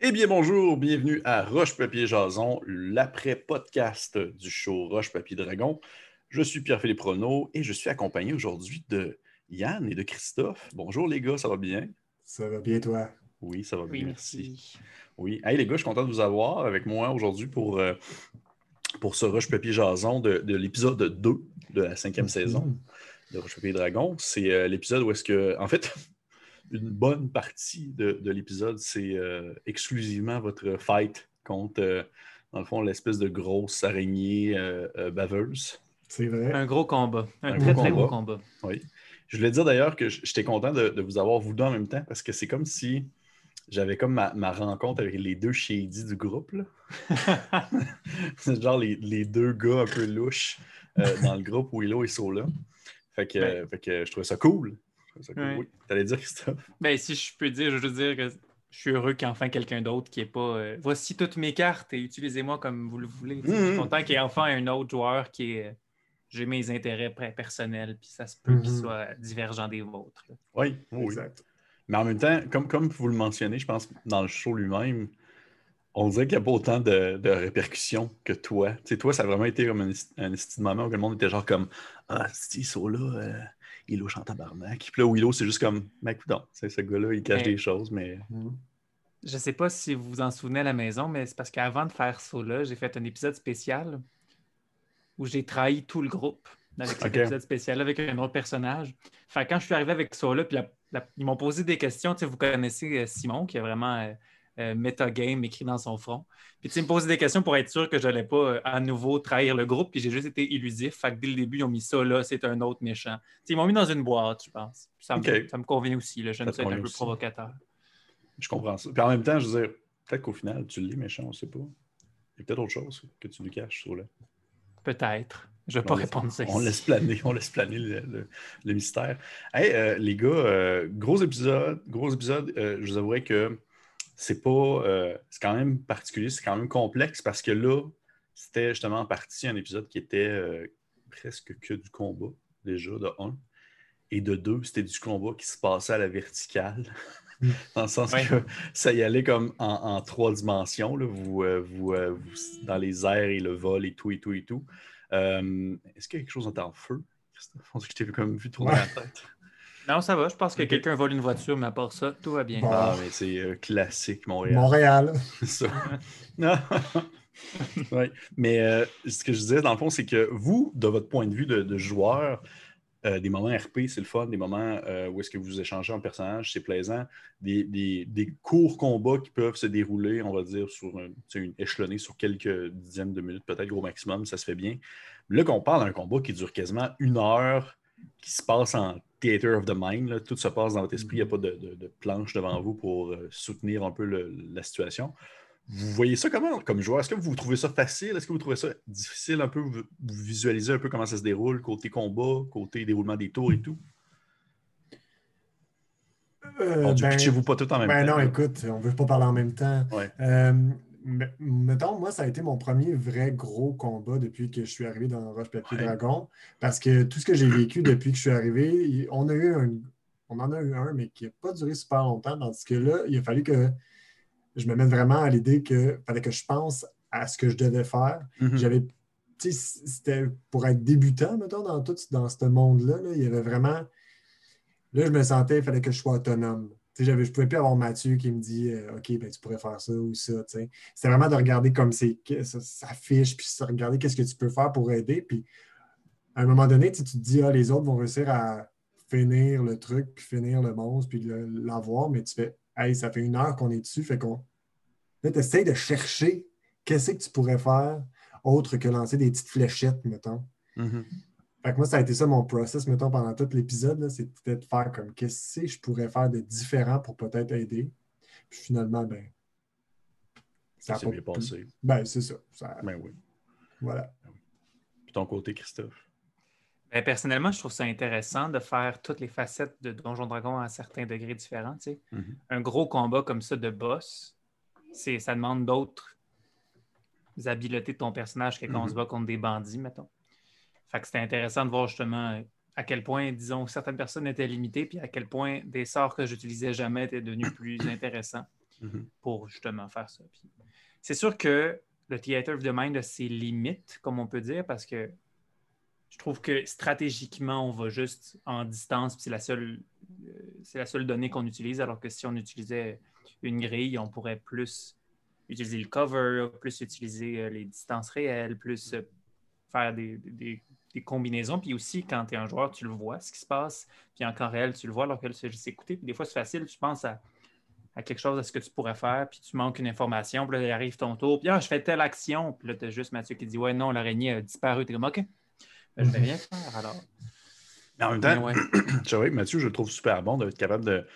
Eh bien, bonjour, bienvenue à Roche-Papier Jason, l'après-podcast du show Roche-Papier Dragon. Je suis Pierre-Philippe Renaud et je suis accompagné aujourd'hui de Yann et de Christophe. Bonjour les gars, ça va bien? Ça va bien, toi? Oui, ça va Oui, bien, merci. merci. Oui. Hey les gars, je suis content de vous avoir avec moi aujourd'hui pour, euh, pour ce Roche-Papier Jason de, de l'épisode 2 de la cinquième saison de Roche-Papier Dragon. C'est euh, l'épisode où est-ce que, en fait, une bonne partie de, de l'épisode, c'est euh, exclusivement votre fight contre, euh, dans le fond, l'espèce de grosse araignée euh, euh, baveuse. C'est vrai. Un gros combat. Un, Un très, gros très gros combat. Oui. Je voulais dire d'ailleurs que j'étais content de, de vous avoir vous deux en même temps parce que c'est comme si j'avais comme ma, ma rencontre avec les deux shady du groupe. c'est genre les, les deux gars un peu louches euh, dans le groupe Willow et Sola. Fait que, Ouais. fait que je trouvais ça cool. Ça. Ouais. Oui. T'allais dire, Christophe? Ben, si je peux dire, je veux juste dire que je suis heureux qu'il y ait enfin quelqu'un d'autre qui est pas. euh, voici toutes mes cartes et utilisez-moi comme vous le voulez. Je suis content qu'il y ait enfin un autre joueur qui est. euh, J'ai mes intérêts personnels, puis ça se peut qu'il Mhm. soit divergent des vôtres. Oui, oui. Exact. Mais en même temps, comme, comme vous le mentionnez, je pense dans le show lui-même, on dirait qu'il n'y a pas autant de, de répercussions que toi. Tu sais, toi, ça a vraiment été comme un, un de moment où le monde était genre comme Ah, c'est ça là, euh, il est louche en tabarnak. Puis là, Willow, c'est juste comme Mec, non, ce gars-là, il cache Mais- des choses, mais. Mhm. Je sais pas si vous vous en souvenez à la maison, mais c'est parce qu'avant de faire ça, là, j'ai fait un épisode spécial où j'ai trahi tout le groupe avec cet épisode spécial avec un autre personnage. Fait que quand je suis arrivé avec ça, là, puis la- la- ils m'ont posé des questions. Tu sais, vous connaissez euh, Simon qui a vraiment euh, metagame écrit dans son front. Puis tu sais, me posaient des questions pour être sûr que je n'allais pas euh, à nouveau trahir le groupe. Puis j'ai juste été illusif. Fait que dès le début, ils ont mis ça là, c'est un autre méchant. Ils m'ont mis dans une boîte, je pense. Ça, me, Ok. ça me convient aussi. Là. J'aime Ça être un peu aussi. provocateur. Je comprends ça. Puis en même temps, je veux dire, peut-être qu'au final, tu l'es méchant, on ne sait pas. Il y a peut-être autre chose que tu lui caches sur là. Peut-être. Je ne vais pas laisse- répondre ça On laisse planer, on laisse planer le, le- le mystère. Hey, euh, les gars, euh, gros épisode, gros épisode. je vous avouerai que c'est pas, euh, c'est quand même particulier, c'est quand même complexe parce que là, c'était justement en partie un épisode qui était euh, presque que du combat déjà de un, et de deux, c'était du combat qui se passait à la verticale. Dans le sens Ouais. que ça y allait comme en, en trois dimensions, là, vous, euh, vous, euh, vous- dans les airs et le vol et tout et tout et tout. Euh, Est-ce qu'il y a quelque chose en feu, Christophe? On que je t'ai comme vu tourner Ouais. la tête. Non, ça va. Je pense que quelqu'un vole une voiture, mais à part ça, tout va bien. Bon. Ah, mais c'est euh, classique, Montréal. Montréal. C'est ça. Non. Ouais. Mais euh, ce que je disais, dans le fond, c'est que vous, de votre point de vue de, de joueur, euh, des moments RP, c'est le fun, des moments euh, où est-ce que vous échangez en personnage, c'est plaisant, des, des- des courts combats qui peuvent se dérouler, on va dire, sur un- une échelonnée sur quelques dizaines de minutes, peut-être gros maximum, ça se fait bien. Là, qu'on parle d'un combat qui dure quasiment une heure, qui se passe en theater of the mind, là, tout se passe dans votre esprit, il n'y a pas de, de- de planche devant vous pour euh, soutenir un peu le- la situation. Vous voyez ça comment comme joueur? Est-ce que vous trouvez ça facile? Est-ce que vous trouvez ça difficile un peu? Vous, vous visualisez un peu comment ça se déroule, côté combat, côté déroulement des tours et tout? Euh, Bon, ben, pitchez-vous pas tout en même ben temps. non, là. écoute, on ne veut pas parler en même temps. Ouais. Euh, mettons, moi, ça a été mon premier vrai gros combat depuis que je suis arrivé dans Roche Papier. Dragon. Parce que tout ce que j'ai vécu depuis que je suis arrivé, on a eu un. On en a eu un, mais qui n'a pas duré super longtemps. Tandis que là, il a fallu que je me mette vraiment à l'idée qu'il fallait que je pense à ce que je devais faire. Mhm. J'avais. C'était pour être débutant, mettons, dans tout dans ce monde-là, là, il y avait vraiment. Là, je me sentais, il fallait que je sois autonome. Je ne pouvais plus avoir Mathieu qui me dit euh, OK, ben, tu pourrais faire ça ou ça. C'était vraiment de regarder comme ça s'affiche, puis de regarder qu'est-ce que tu peux faire pour aider. Puis à un moment donné, tu te dis, ah, les autres vont réussir à finir le truc, puis finir le monstre, puis l'avoir, mais tu fais Hey, ça fait une heure qu'on est dessus, fait qu'on. Tu essaies de chercher qu'est-ce que tu pourrais faire autre que lancer des petites fléchettes, mettons. Mhm. Fait que moi, ça a été ça mon process, mettons, pendant tout l'épisode, là, c'était de faire comme qu'est-ce que je pourrais faire de différent pour peut-être aider. Puis finalement, ben. Ça a s'est bien passé. Ben, c'est ça. ça- Ben oui. Voilà. Puis ton côté, Christophe? Ben, personnellement, je trouve ça intéressant de faire toutes les facettes de Donjon Dragon à certains degrés différents. tu sais. Mhm. Un gros combat comme ça de boss, c'est, ça demande d'autres habiletés de ton personnage que quand on Mhm. se bat contre des bandits, mettons. Fait que c'était intéressant de voir justement à quel point, disons, certaines personnes étaient limitées, puis à quel point des sorts que j'utilisais jamais étaient devenus plus intéressants. Mhm. pour justement faire ça. Puis C'est sûr que le Theater of the Mind a ses limites, comme on peut dire, parce que je trouve que stratégiquement, on va juste en distance, puis c'est la seule, euh, c'est la seule donnée qu'on utilise, alors que si on utilisait une grille, on pourrait plus utiliser le cover, plus utiliser euh, les distances réelles, plus euh, faire des, des- des combinaisons. Puis aussi, quand tu es un joueur, tu le vois, ce qui se passe. Puis en temps réel, tu le vois, alors que c'est juste écouter. Puis des fois, c'est facile, tu penses à, à quelque chose, à ce que tu pourrais faire, puis tu manques une information, puis là, il arrive ton tour, puis ah, je fais telle action. Puis là, tu as juste Mathieu qui dit Ouais, non, l'araignée a disparu. Tu es comme OK. Ben, je vais rien faire alors. Mais en même temps, ouais. Mathieu, je le trouve super bon d'être capable de,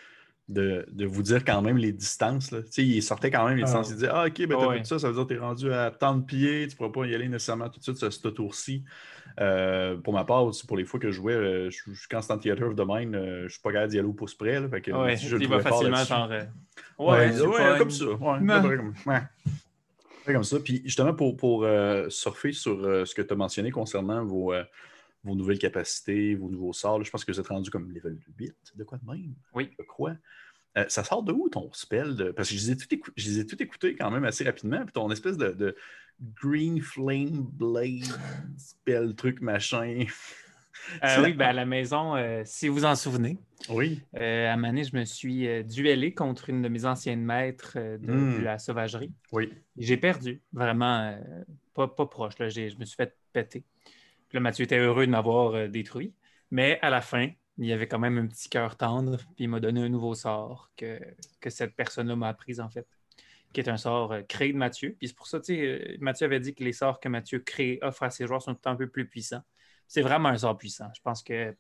de, de vous dire quand même les distances. là. Il sortait quand même les Ah. distances. Il disait Ah, OK, ben, t'as Ouais. fait ça, ça veut dire que tu es rendu à tant de pieds, tu ne pourras pas y aller nécessairement tout de suite sur ce tour-ci. Euh, pour ma part, aussi, pour les fois que je jouais, euh, je, c'était en Theater of the Mind, euh, je ne suis pas capable d'y aller au pouce près. Là, fait que, Ouais, je le il va facilement, genre. euh, Ouais, ouais, ouais, comme ça. Ouais, comme, ouais. Ça. Puis justement, pour, pour surfer sur ce que tu as mentionné concernant vos, vos nouvelles capacités, vos nouveaux sorts, là, je pense que vous êtes rendu comme level 8, de quoi de même, Oui. je crois. Euh, ça sort de où ton spell? de- Parce que je les ai tout, écou- je les ai tout écoutés quand même assez rapidement. Puis ton espèce de, de Green Flame Blade spell truc machin. Euh, oui, ben, à la maison, euh, si vous en souvenez, Oui. euh, à Mané, je me suis duellé contre une de mes anciennes maîtres euh, de, de la sauvagerie. Oui. J'ai perdu, vraiment pas, pas proche. Là. Je me suis fait péter. Là, Mathieu était heureux de m'avoir euh, détruit. Mais à la fin, il y avait quand même un petit cœur tendre, puis il m'a donné un nouveau sort que, que cette personne-là m'a appris, en fait, qui est un sort euh, créé de Mathieu. Puis c'est pour ça, tu sais, euh, Mathieu avait dit que les sorts que Mathieu crée, offre à ses joueurs sont un peu plus puissants. C'est vraiment un sort puissant. Je pense que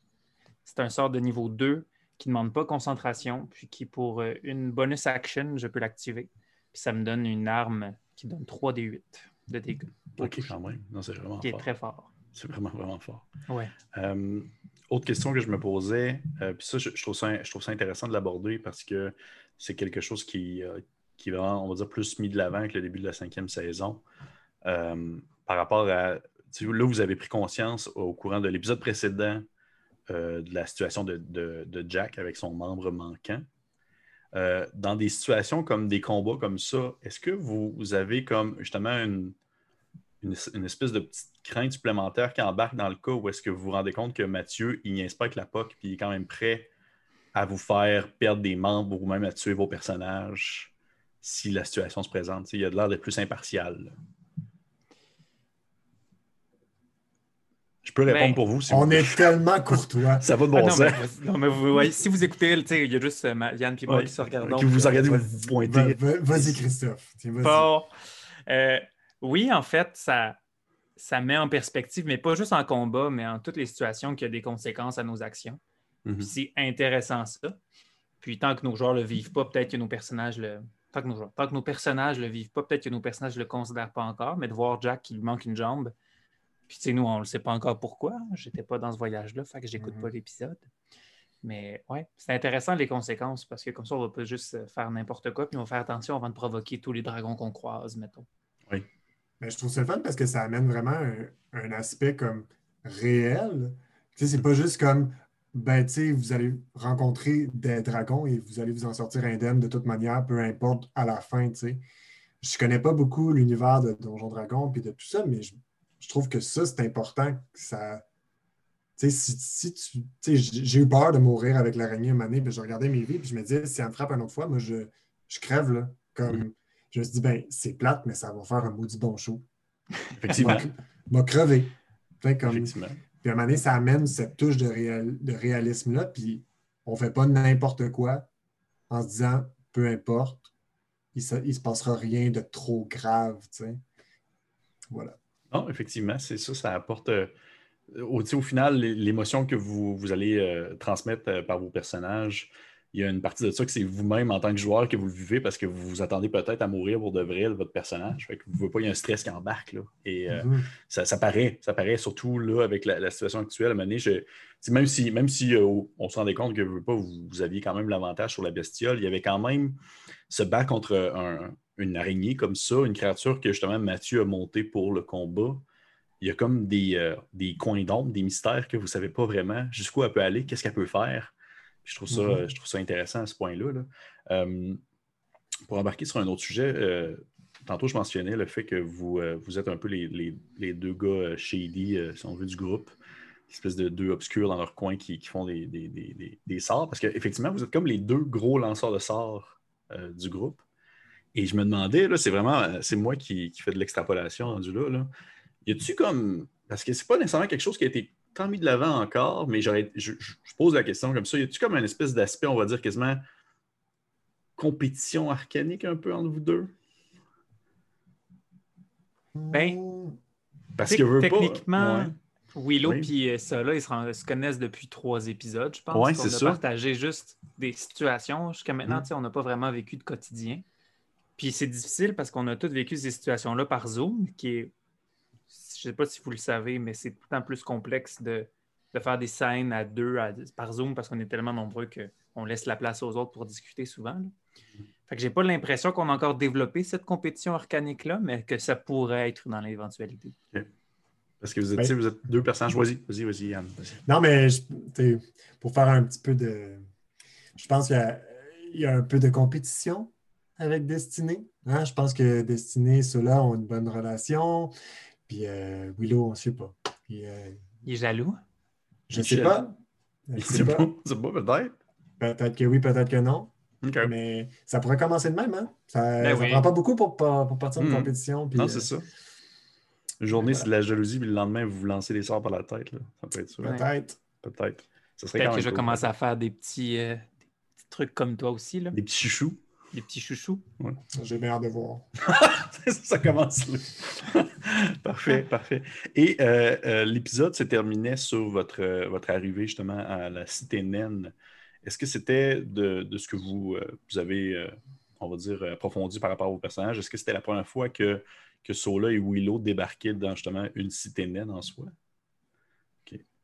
c'est un sort de niveau 2 qui ne demande pas concentration, puis qui, pour une bonus action, je peux l'activer. Puis ça me donne une arme qui donne 3 des 8 de dégâts. Ok, quand même. Non, c'est vraiment Qui est très fort. C'est vraiment, vraiment fort. Ouais. Euh, autre question que je me posais, euh, puis ça je, je trouve ça, je trouve ça intéressant de l'aborder parce que c'est quelque chose qui, euh, qui est vraiment, on va dire, plus mis de l'avant avec le début de la cinquième saison. Par rapport à. Là, vous avez pris conscience au courant de l'épisode précédent de la situation de, de- de Jack avec son membre manquant. Dans des situations comme des combats comme ça, est-ce que vous, vous avez comme justement une, une, une espèce de petite crainte supplémentaire qui embarque dans le cas où est-ce que vous vous rendez compte que Mathieu, il niaise pas avec la POC, puis il est quand même prêt à vous faire perdre des membres ou même à tuer vos personnages si la situation se présente. Tu sais, il a de l'air d'être plus impartial. Je peux répondre Ben, pour vous si On vous est tellement courtois. Ça va de Ah, bon non, mais, sens. non, mais vous voyez, si vous écoutez, tu sais, il y a juste euh, ma- Yann et moi Ouais. qui se regardent. Que vous regardez, vous pointez. va- va- Vas-y, Christophe. Bon. Euh, oui, en fait, ça, ça met en perspective, mais pas juste en combat, mais en toutes les situations qui a des conséquences à nos actions. Mhm. C'est intéressant ça. Puis tant que nos joueurs le vivent pas, peut-être que nos personnages le. Tant que nos, joueurs- tant que nos personnages le vivent pas, peut-être que nos personnages le considèrent pas encore, mais de voir Jack qui lui manque une jambe. Puis tu sais, nous, on le sait pas encore pourquoi. J'étais pas dans ce voyage-là, fait que j'écoute Mhm. pas l'épisode. Mais ouais, c'est intéressant les conséquences parce que comme ça, on va pas juste euh, faire n'importe quoi, puis on va faire attention avant de provoquer tous les dragons qu'on croise, mettons. Mais je trouve ça fun parce que ça amène vraiment un, aspect comme réel. Tu sais, c'est pas juste comme, ben, tu vous allez rencontrer des dragons et vous allez vous en sortir indemne de toute manière, peu importe à la fin, tu sais. Je connais pas beaucoup l'univers de Donjon Dragon puis de tout ça, mais je, je trouve que ça, c'est important ça. Tu sais, si, tu. tu sais, j'ai eu peur de mourir avec l'araignée une année, puis je regardais mes vies, puis je me disais, si elle me frappe une autre fois, moi, je, je crève, là. Comme, Mhm. Je me suis dit, ben, c'est plate, mais ça va faire un maudit bon show. Effectivement. m'a crevé. Comme, Effectivement. puis à un moment donné, ça amène cette touche de, réal- de réalisme-là, puis on fait pas n'importe quoi en se disant, peu importe, il se, il se passera rien de trop grave, tu sais. Voilà. Non, effectivement, c'est ça, ça apporte. euh, au, final, l'é- l'émotion que vous, vous allez euh, transmettre euh, par vos personnages, il y a une partie de ça que c'est vous-même en tant que joueur que vous le vivez parce que vous vous attendez peut-être à mourir pour de vrai votre personnage. Fait que vous ne pas, il y a un stress qui embarque. Là. Et euh, Mhm. ça, ça paraît, ça paraît surtout là avec la, la situation actuelle. À un moment donné, je- tu sais, même si, même si euh, on se rendait compte que veux pas, vous, vous aviez quand même l'avantage sur la bestiole, il y avait quand même se battre contre un- une araignée comme ça, une créature que justement Mathieu a montée pour le combat. Il y a comme des, euh, des coins d'ombre, des mystères que vous ne savez pas vraiment jusqu'où elle peut aller, qu'est-ce qu'elle peut faire. Puis Je trouve, ça, Mhm. je trouve ça intéressant à ce point-là. là. Euh, pour embarquer sur un autre sujet, euh, tantôt je mentionnais le fait que vous, euh, vous êtes un peu les, les- les deux gars shady, si on veut, du groupe. Espèce de deux obscurs dans leur coin qui, qui font des, des, des- des- des sorts. Parce qu'effectivement, vous êtes comme les deux gros lanceurs de sorts du groupe. Et je me demandais, là, c'est vraiment, c'est moi qui, qui fais de l'extrapolation rendu là, là. Y a-tu comme. Parce que c'est pas nécessairement quelque chose qui a été tant mis de l'avant encore, mais j'aurais, je, pose la question comme ça. Y a-tu comme un espèce d'aspect, on va dire quasiment compétition arcanique un peu entre vous deux? Ben, Parce que pas- techniquement, Ouais. Willow Oui. et Sola, ils se, connaissent depuis trois épisodes, je pense. Ouais, On c'est a ça. partagé juste des situations. Jusqu'à maintenant, Mm. on n'a pas vraiment vécu de quotidien. Puis c'est difficile parce qu'on a tous vécu ces situations-là par Zoom, qui est, sais pas si vous le savez, mais c'est tout le temps plus complexe de, de faire des scènes à deux à- par Zoom parce qu'on est tellement nombreux qu'on laisse la place aux autres pour discuter souvent. là. Fait que j'ai pas l'impression qu'on a encore développé cette compétition organique-là, mais que ça pourrait être dans l'éventualité. Parce que vous êtes, sais, vous êtes deux personnages. Vas-y, vas-y, vas-y, Yann. Non, mais je- pour faire un petit peu de. Je pense qu'il y a, il y a un peu de compétition avec Destiny. hein. Je pense que Destiny, ceux-là ont une bonne relation. Puis euh, Willow, on ne sait pas. Puis, euh, Il est jaloux? je ne sais pas. Je sais C'est pas. c'est pas peut-être. Peut-être que oui, peut-être que non. Mais ça pourrait commencer de même. Hein? Ça ne Ben oui. prend pas beaucoup pour, pour, partir de Mhm. compétition. puis, Non, euh, c'est ça. Une journée, voilà. c'est de la jalousie, puis le lendemain, vous vous lancez des sorts par la tête. Là. Ça peut être ça. Peut-être. Peut-être. Ça serait Peut-être quand que je cool. commence à faire des petits, euh, des petits trucs comme toi aussi, là. Des petits chouchous. Des petits chouchous. J'ai bien hâte de voir. ça, commence là. parfait, parfait. Et euh, euh, l'épisode se terminait sur votre, euh, votre arrivée justement à la cité naine. Est-ce que c'était de, de ce que vous, euh, vous avez, euh, on va dire, approfondi par rapport à vos personnages? Est-ce que c'était la première fois que, que Sola et Willow débarquaient dans justement une cité naine en soi?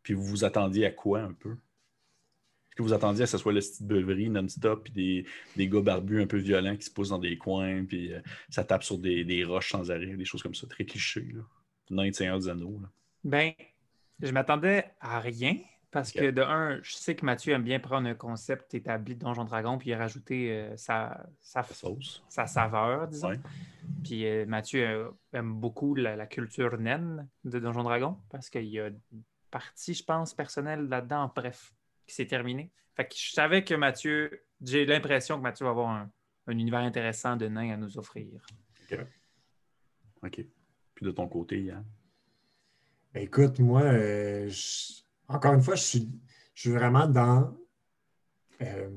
Puis vous vous attendiez à quoi un peu? Est-ce que vous attendiez à ce que ce soit le style beuverie non-stop, puis des, des gars barbus un peu violents qui se posent dans des coins, puis euh, ça tape sur des, des roches sans arrêt, des choses comme ça, très clichés. Là. Nain de Seigneur des Anneaux. là. Ben, je m'attendais à rien parce que de un, je sais que Mathieu aime bien prendre un concept établi de Donjon Dragon puis y rajouter euh, sa, sauce. sa saveur, disons. Ouais. Puis euh, Mathieu euh, aime beaucoup la, la culture naine de Donjon Dragon parce qu'il y a une partie, je pense, personnelle là-dedans, bref, qui s'est terminée. Fait que je savais que Mathieu, j'ai l'impression que Mathieu va avoir un, un univers intéressant de nains à nous offrir. OK. Puis de ton côté, Yann? Ben, Écoute, moi, euh, je- encore une fois, je suis, je suis vraiment dans euh,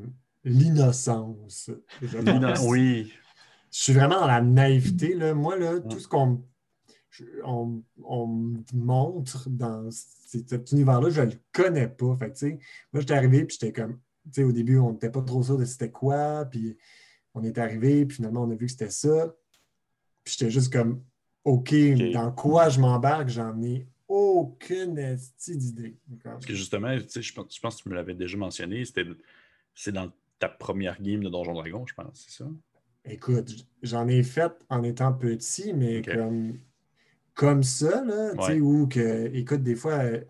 l'innocence. oui. Je suis vraiment dans la naïveté. Là. Moi, là, tout ce qu'on je- on, on me montre dans cet univers-là, je ne le connais pas. Fait que, tu sais, moi, j'étais arrivé, puis j'étais comme, tu sais, au début, on n'était pas trop sûr de c'était quoi, puis on est arrivé, puis finalement, on a vu que c'était ça. Puis j'étais juste comme, OK, dans quoi je m'embarque, j'en ai aucune. D'accord? Parce que justement, tu sais, je pense, je pense que tu me l'avais déjà mentionné, c'était c'est dans ta première game de Donjon Dragon, je pense, c'est ça? Écoute, j'en ai fait en étant petit, mais comme, comme ça, là, tu sais, Ouais. où que, écoute, des fois, euh,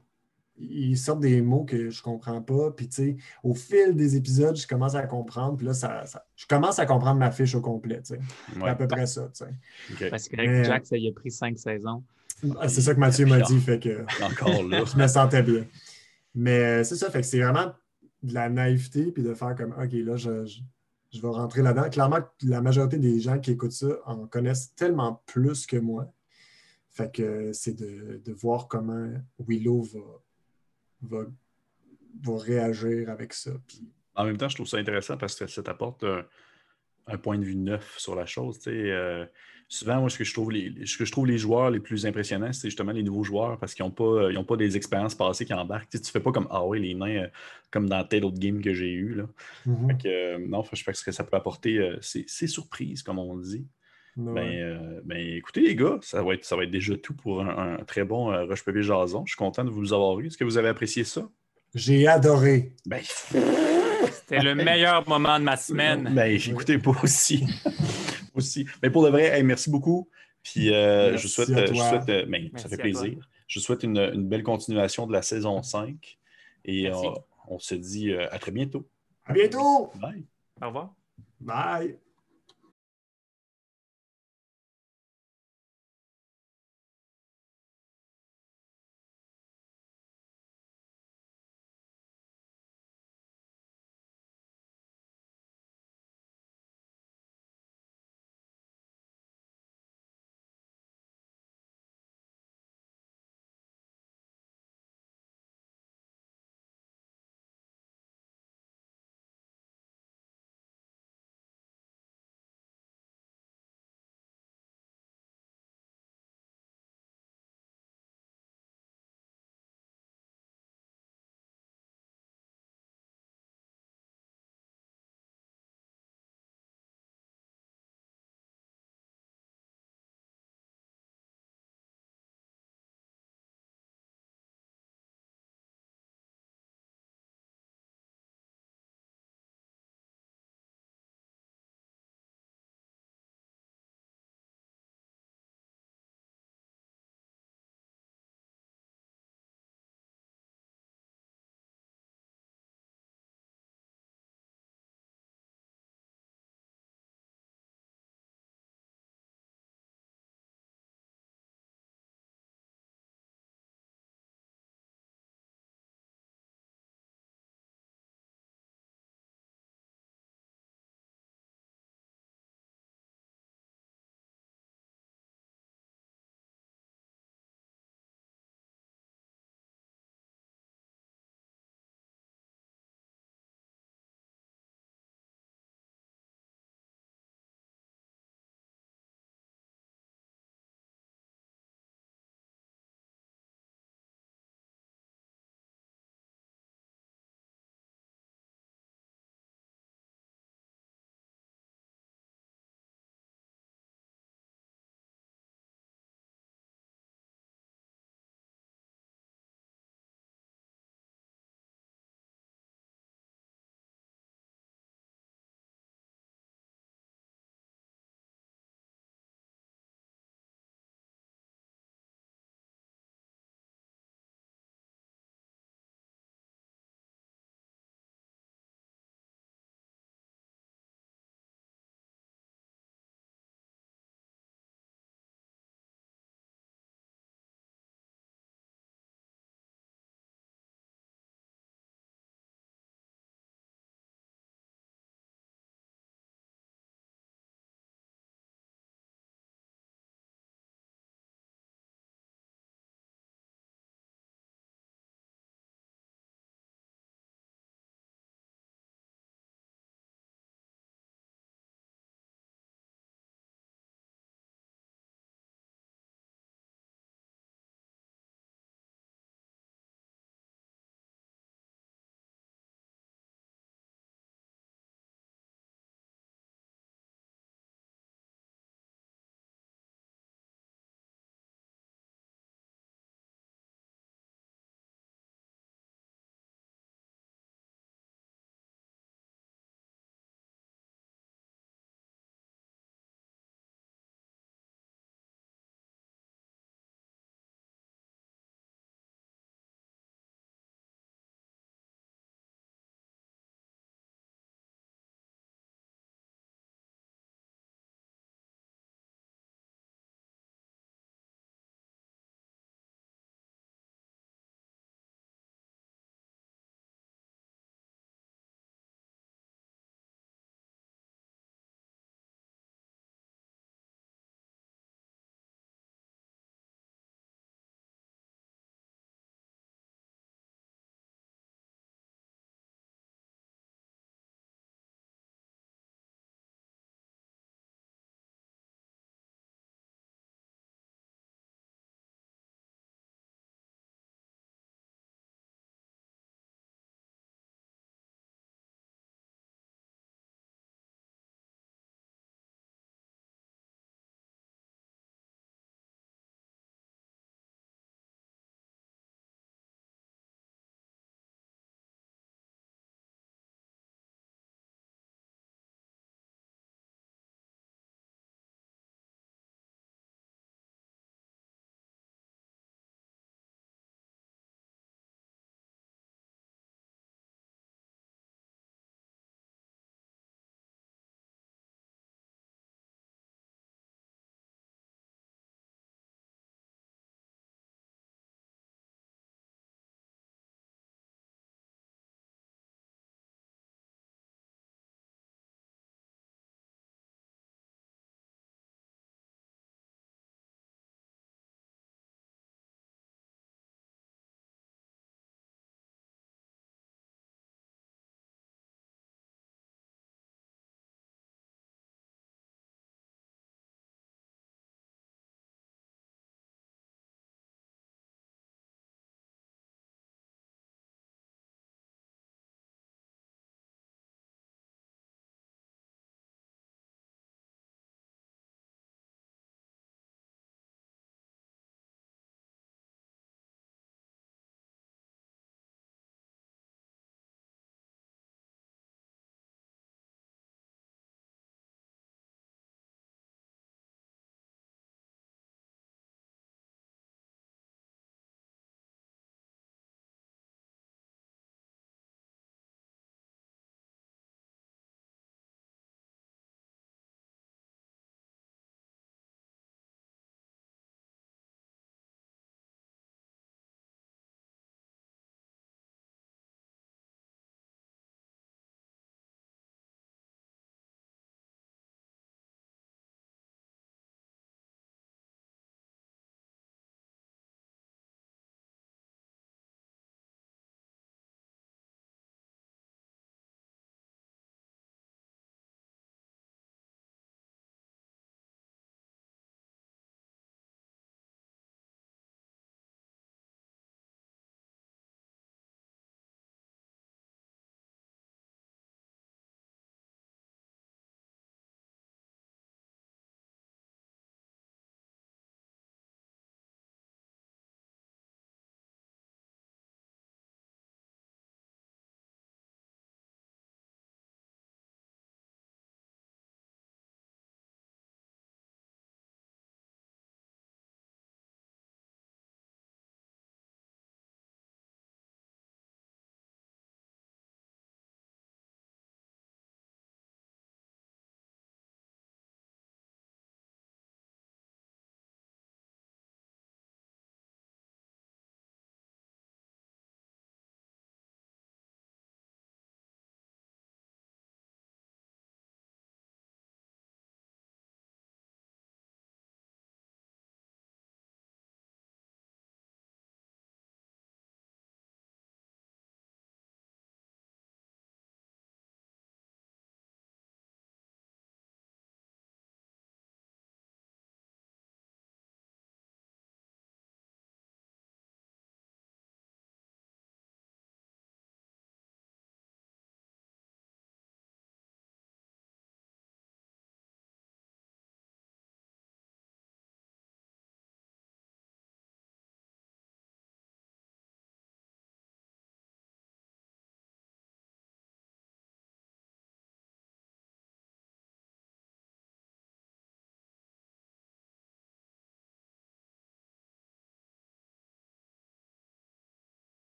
ils sortent des mots que je comprends pas, puis tu sais, au fil des épisodes, je commence à comprendre, puis là, ça, ça- je commence à comprendre ma fiche au complet, tu sais. C'est Ouais. à peu près ça, tu sais. Parce que Mais- Jack, ça y a pris cinq saisons. Ah, C'est ça que Mathieu m'a dit, fait que Encore là. je me sentais bien. Mais euh, c'est ça, fait que c'est vraiment de la naïveté, puis de faire comme, OK, là, je, je, je vais rentrer là-dedans. Clairement, la majorité des gens qui écoutent ça en connaissent tellement plus que moi. Fait que c'est de, de voir comment Willow va, va, va réagir avec ça. Puis, En même temps, je trouve ça intéressant parce que ça t'apporte un, un point de vue neuf sur la chose. Euh, souvent, moi, ce que, je trouve les, ce que je trouve les joueurs les plus impressionnants, c'est justement les nouveaux joueurs parce qu'ils n'ont pas, ils ont pas des expériences passées qui embarquent. Tu ne fais pas comme Ah oui, les nains, euh, comme dans tel autre game que j'ai eu. Là. mhm. Fait que, euh, non, je pense que ça peut apporter euh, ces, ces surprises, comme on dit. Ouais. Ben, euh, ben, écoutez, les gars, ça va être, ça va être déjà tout pour un, un très bon euh, Roche Papier Jason. Je suis content de vous avoir eu. Est-ce que vous avez apprécié ça? J'ai adoré. Ben, C'était le meilleur moment de ma semaine. Ben, écoutez, pas aussi. aussi. Mais pour de vrai, hey, merci beaucoup. Puis euh, Merci je souhaite, euh, je souhaite euh, ben, Merci ça fait plaisir. Je souhaite une, une belle continuation de la saison 5. Et euh, on se dit euh, à très bientôt. À bientôt! Bye. Au revoir. Bye!